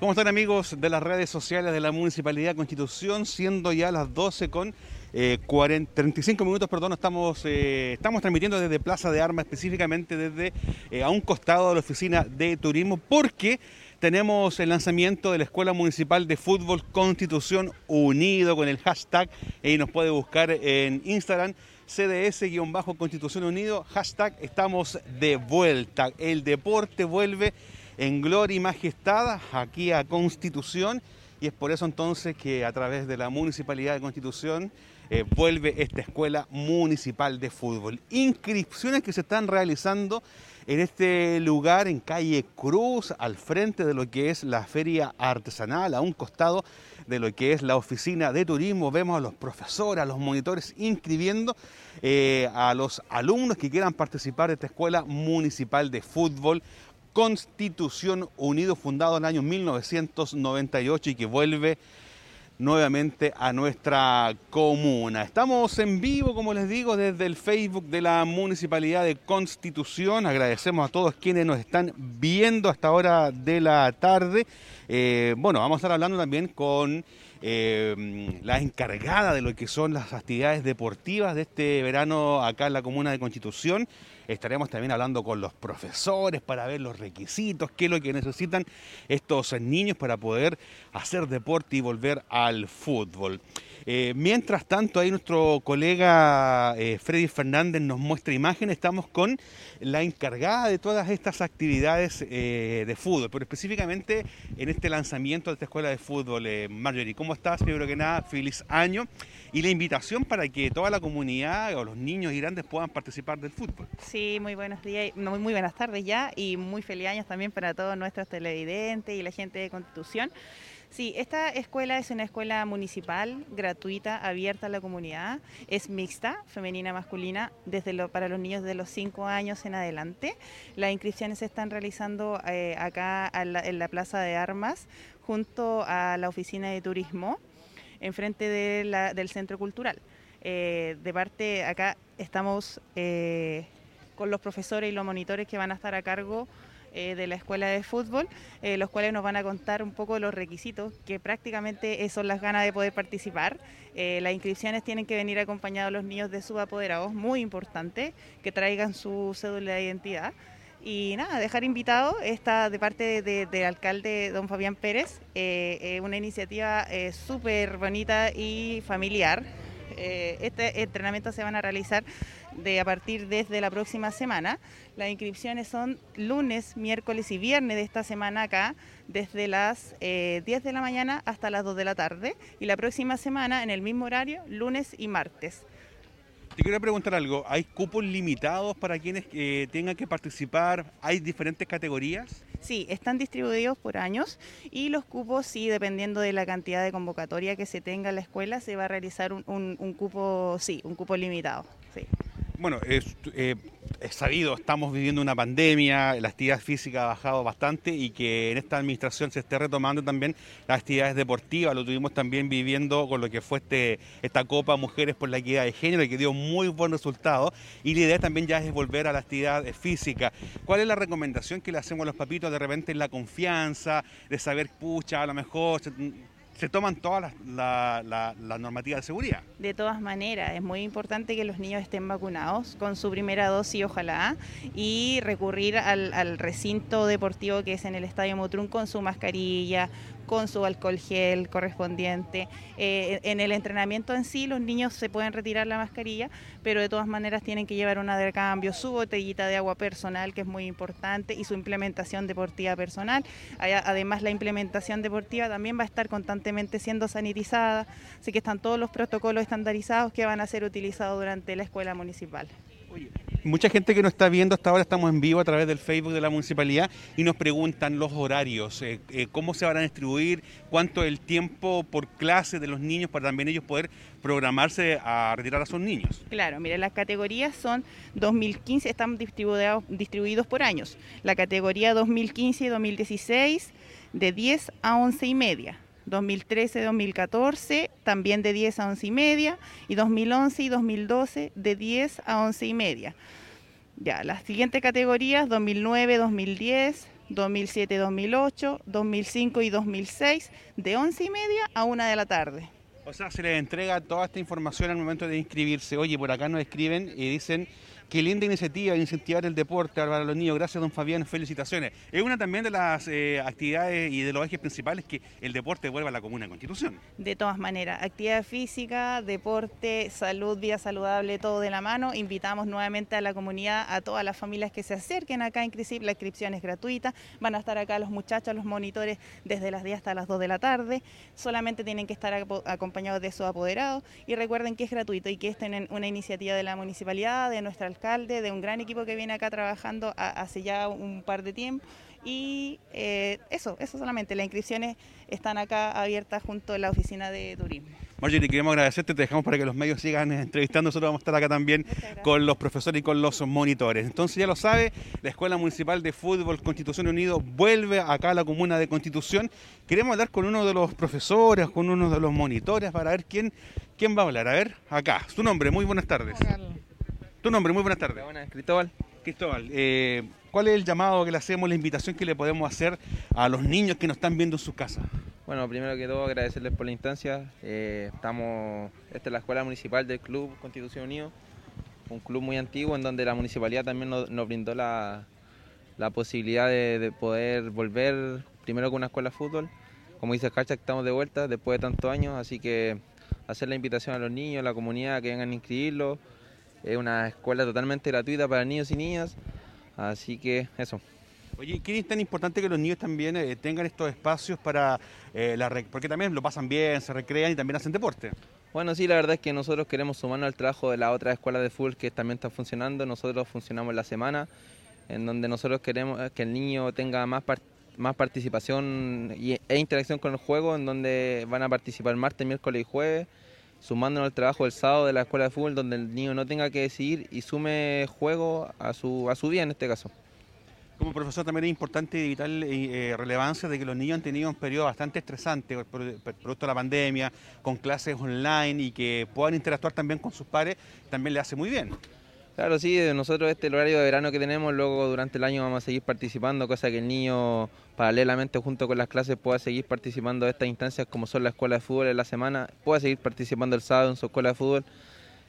¿Cómo están amigos de las redes sociales de la Municipalidad Constitución? Siendo ya las 12 con 35 minutos, perdón, estamos, eh, estamos transmitiendo desde Plaza de Armas, específicamente desde eh, a un costado de la oficina de turismo, porque tenemos el lanzamiento de la Escuela Municipal de Fútbol Constitución Unido con el hashtag y nos puede buscar en Instagram CDS-Constitución Unido, hashtag estamos de vuelta. El deporte vuelve en gloria y majestad aquí a Constitución y es por eso entonces que a través de la Municipalidad de Constitución eh, vuelve esta escuela municipal de fútbol. Inscripciones que se están realizando en este lugar, en calle Cruz, al frente de lo que es la feria artesanal, a un costado de lo que es la oficina de turismo. Vemos a los profesores, a los monitores inscribiendo eh, a los alumnos que quieran participar de esta escuela municipal de fútbol. Constitución Unido, fundado en el año 1998 y que vuelve nuevamente a nuestra comuna. Estamos en vivo, como les digo, desde el Facebook de la Municipalidad de Constitución. Agradecemos a todos quienes nos están viendo hasta hora de la tarde. Eh, bueno, vamos a estar hablando también con eh, la encargada de lo que son las actividades deportivas de este verano acá en la comuna de Constitución. Estaremos también hablando con los profesores para ver los requisitos, qué es lo que necesitan estos niños para poder hacer deporte y volver al fútbol. Eh, mientras tanto, ahí nuestro colega eh, Freddy Fernández nos muestra imágenes. Estamos con la encargada de todas estas actividades eh, de fútbol, pero específicamente en este lanzamiento de esta escuela de fútbol. Marjorie, ¿cómo estás? Primero que nada, feliz año. Y la invitación para que toda la comunidad o los niños y grandes puedan participar del fútbol. Muy buenos días, muy, muy buenas tardes ya y muy feliz años también para todos nuestros televidentes y la gente de Constitución. Sí, esta escuela es una escuela municipal, gratuita, abierta a la comunidad. Es mixta, femenina, masculina, desde lo, para los niños de los 5 años en adelante. Las inscripciones se están realizando eh, acá en la Plaza de Armas, junto a la Oficina de Turismo, enfrente de del Centro Cultural. Eh, de parte, acá estamos eh, con los profesores y los monitores que van a estar a cargo eh, de la escuela de fútbol, eh, los cuales nos van a contar un poco los requisitos, que prácticamente son las ganas de poder participar. Eh, las inscripciones tienen que venir acompañados los niños de subapoderados, muy importante, que traigan su cédula de identidad. Y nada, dejar invitado esta de parte del alcalde don Fabián Pérez, una iniciativa súper bonita y familiar. este entrenamiento se van a realizar de a partir desde la próxima semana. Las inscripciones son lunes, miércoles y viernes de esta semana acá, desde las 10 eh, de la mañana hasta las 2 de la tarde. Y la próxima semana en el mismo horario, lunes y martes. Te quiero preguntar algo, ¿hay cupos limitados para quienes eh, tengan que participar? ¿Hay diferentes categorías? Sí, están distribuidos por años y los cupos, sí, dependiendo de la cantidad de convocatoria que se tenga en la escuela, se va a realizar un, un cupo, sí, un cupo limitado. Sí bueno, es, eh, es, sabido, estamos viviendo una pandemia, la actividad física ha bajado bastante y que en esta administración se esté retomando también las actividades deportivas. Lo tuvimos también viviendo con lo que fue este, esta Copa Mujeres por la Equidad de Género, que dio muy buen resultado. Y la idea también ya es volver a la actividad física. ¿Cuál es la recomendación que le hacemos a los papitos de repente en la confianza, de saber, pucha, a lo mejor se toman todas las la, normativas de seguridad. De todas maneras, es muy importante que los niños estén vacunados con su primera dosis, ojalá, y recurrir al, al recinto deportivo que es en el Estadio Motrún con su mascarilla, con su alcohol gel correspondiente. Eh, en el entrenamiento en sí los niños se pueden retirar la mascarilla, pero de todas maneras tienen que llevar una de cambio, su botellita de agua personal, que es muy importante, y su implementación deportiva personal. Además la implementación deportiva también va a estar constantemente siendo sanitizada, así que están todos los protocolos estandarizados que van a ser utilizados durante la escuela municipal. Mucha gente que nos está viendo hasta ahora, estamos en vivo a través del Facebook de la municipalidad y nos preguntan los horarios, eh, eh, cómo se van a distribuir, cuánto es el tiempo por clase de los niños para también ellos poder programarse a retirar a sus niños. Claro, mire, las categorías son 2015, están distribuidos, distribuidos por años. La categoría 2015 y 2016 de 10 a 11 y media. 2013-2014 también de 10 a 11 y media y 2011 y 2012 de 10 a 11 y media. Ya, las siguientes categorías 2009, 2010, 2007-2008, 2005 y 2006, de 11 y media a 1 de la tarde. O sea, se les entrega toda esta información al momento de inscribirse. Oye, por acá nos escriben y dicen Qué linda iniciativa, incentivar el deporte para los. Gracias, don Fabián, felicitaciones. Es una también de las eh, actividades y de los ejes principales que el deporte vuelva a la comuna Constitución. De todas maneras, actividad física, deporte, salud, vida saludable, todo de la mano. Invitamos nuevamente a la comunidad, a todas las familias que se acerquen acá en CRISIP. La inscripción es gratuita. Van a estar acá los muchachos, los monitores, desde las 10 hasta las 2 de la tarde. Solamente tienen que estar acompañados de sus apoderados. Y recuerden que es gratuito y que es una iniciativa de la municipalidad, de nuestra alcalde, de un gran equipo que viene acá trabajando hace ya un par de tiempo. Y eh, eso, eso solamente. Las inscripciones están acá abiertas junto a la oficina de turismo. Marjorie, queremos agradecerte, te dejamos para que los medios sigan entrevistando, nosotros vamos a estar acá también con los profesores y con los monitores. Entonces ya lo sabe, la Escuela Municipal de Fútbol Constitución Unido vuelve acá a la comuna de Constitución. Queremos hablar con uno de los profesores, con uno de los monitores para ver quién, quién va a hablar. A ver, acá, su nombre, muy buenas tardes. Tu nombre, muy buenas tardes. Buenas, Cristóbal. Cristóbal, eh, ¿cuál es el llamado que le hacemos, la invitación que le podemos hacer a los niños que nos están viendo en sus casas? Bueno, primero que todo agradecerles por la instancia. Eh, estamos, esta es la escuela municipal del Club Constitución Unido, un club muy antiguo en donde la municipalidad también nos, brindó la, posibilidad de, poder volver primero con una escuela de fútbol. Como dice Cacha, estamos de vuelta después de tantos años, así que hacer la invitación a los niños, a la comunidad que vengan a inscribirlos es una escuela totalmente gratuita para niños y niñas, así que eso. Oye, ¿qué es tan importante que los niños también eh, tengan estos espacios para eh, la porque también lo pasan bien, se recrean y también hacen deporte? Bueno, sí, la verdad es que nosotros queremos sumarnos al trabajo de la otra escuela de fútbol que también está funcionando. Nosotros funcionamos la semana, en donde nosotros queremos que el niño tenga más, más participación e interacción con el juego, en donde van a participar martes, miércoles y jueves sumándonos al trabajo del sábado de la escuela de fútbol donde el niño no tenga que decidir y sume juego a su, a su vida en este caso. Como profesor también es importante y vital eh, relevancia de que los niños han tenido un periodo bastante estresante producto de la pandemia, con clases online y que puedan interactuar también con sus pares, también le hace muy bien. Claro, sí, nosotros este el horario de verano que tenemos, luego durante el año vamos a seguir participando, cosa que el niño paralelamente junto con las clases pueda seguir participando de estas instancias como son la escuela de fútbol en la semana, pueda seguir participando el sábado en su escuela de fútbol.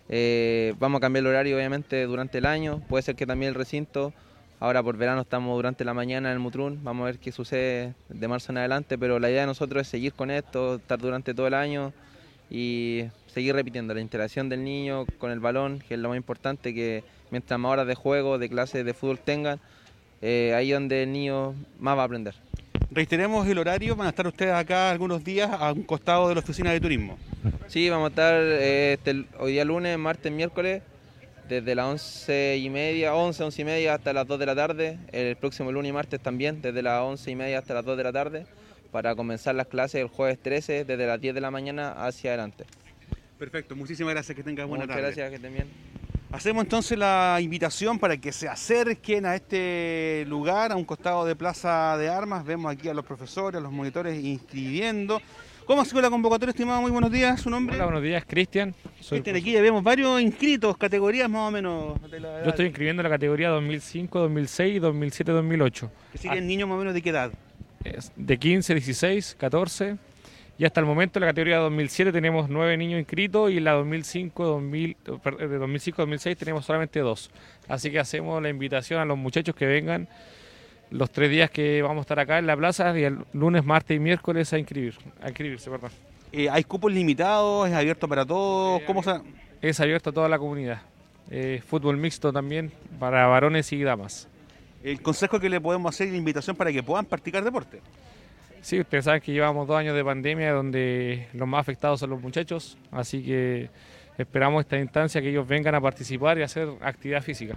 Eh, vamos a cambiar el horario obviamente durante el año, puede ser que también el recinto, ahora por verano estamos durante la mañana en el Mutrún, vamos a ver qué sucede de marzo en adelante, pero la idea de nosotros es seguir con esto, estar durante todo el año y seguir repitiendo la interacción del niño con el balón, que es lo más importante, que mientras más horas de juego, de clase de fútbol tengan, eh, ahí donde el niño más va a aprender. Reiteremos el horario, van a estar ustedes acá algunos días a un costado de la oficina de turismo. Sí, vamos a estar eh, este, hoy día lunes, martes, miércoles, desde las once y media, 11, once y media hasta las 2 de la tarde, el próximo lunes y martes también, desde las once y media hasta las 2 de la tarde, para comenzar las clases el jueves 13, desde las 10 de la mañana hacia adelante. Perfecto, muchísimas gracias, que tengas buena Muchas gracias, que estén bien. Hacemos entonces la invitación para que se acerquen a este lugar, a un costado de Plaza de Armas. Vemos aquí a los profesores, a los monitores inscribiendo. ¿Cómo ha sido la convocatoria, estimado? Muy buenos días, ¿su nombre? Hola, buenos días, Cristian. Cristian, aquí ya vemos varios inscritos, categorías más o menos. Yo estoy inscribiendo la categoría 2005, 2006, 2007, 2008. ¿Que siguen niños más o menos de qué edad? De 15, 16, 14 y hasta el momento en la categoría 2007 tenemos nueve niños inscritos y en la 2005, 2000, de 2005 2006 tenemos solamente dos. Así que hacemos la invitación a los muchachos que vengan los tres días que vamos a estar acá en la plaza, y el lunes, martes y miércoles a inscribir, a inscribirse, perdón. Eh, ¿Hay cupos limitados? ¿Es abierto para todos? ¿Cómo se... Es abierto a toda la comunidad. Eh, fútbol mixto también para varones y damas. El consejo que le podemos hacer es la invitación para que puedan practicar deporte. Sí, ustedes saben que llevamos dos años de pandemia donde los más afectados son los muchachos, así que esperamos esta instancia que ellos vengan a participar y hacer actividad física.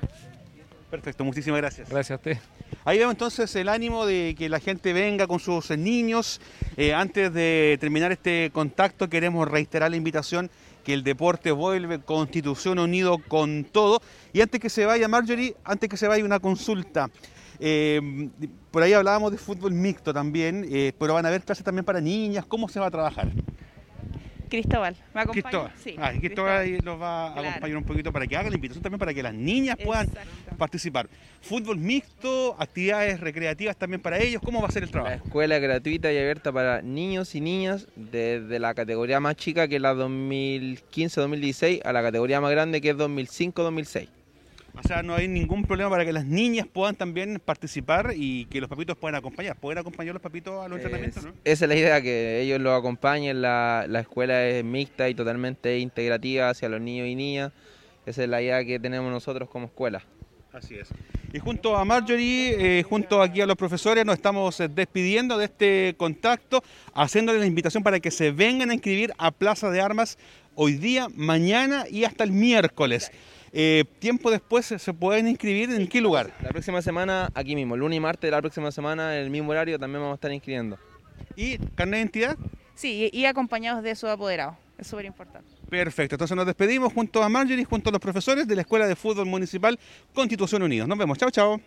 Perfecto, muchísimas gracias. Gracias a usted. Ahí vemos entonces el ánimo de que la gente venga con sus niños. Eh, antes de terminar este contacto queremos reiterar la invitación que el deporte vuelve, Constitución Unido con todo. Y antes que se vaya Marjorie, antes que se vaya una consulta. Eh, por ahí hablábamos de fútbol mixto también, eh, pero van a haber clases también para niñas. ¿Cómo se va a trabajar? Cristóbal, ¿me acompaña? Cristóbal. Sí, Ah, Cristóbal ahí los va a Claro. acompañar un poquito para que haga la invitación también para que las niñas puedan Exacto. participar. Fútbol mixto, actividades recreativas también para ellos. ¿Cómo va a ser el La trabajo? escuela es gratuita y abierta para niños y niñas desde la categoría más chica que es la 2015-2016 a la categoría más grande que es 2005-2006. O sea, no hay ningún problema para que las niñas puedan también participar y que los papitos puedan acompañar. ¿Pueden acompañar los papitos a los entrenamientos? Es- no? Esa es la idea, que ellos los acompañen. La, la escuela es mixta y totalmente integrativa hacia los niños y niñas. Esa es la idea que tenemos nosotros como escuela. Así es. Y junto a Marjorie, eh, junto aquí a los profesores, nos estamos eh, despidiendo de este contacto, haciéndoles la invitación para que se vengan a inscribir a Plaza de Armas hoy día, mañana y hasta el miércoles. Eh, tiempo después se pueden inscribir en qué lugar. La próxima semana, aquí mismo, lunes y martes de la próxima semana, en el mismo horario, también vamos a estar inscribiendo. Y carnet de identidad. Sí, y y acompañados de su apoderado, es súper importante. Perfecto, entonces nos despedimos junto a Marjorie, junto a los profesores de la Escuela de Fútbol Municipal Constitución Unidos. Nos vemos, chao, chao.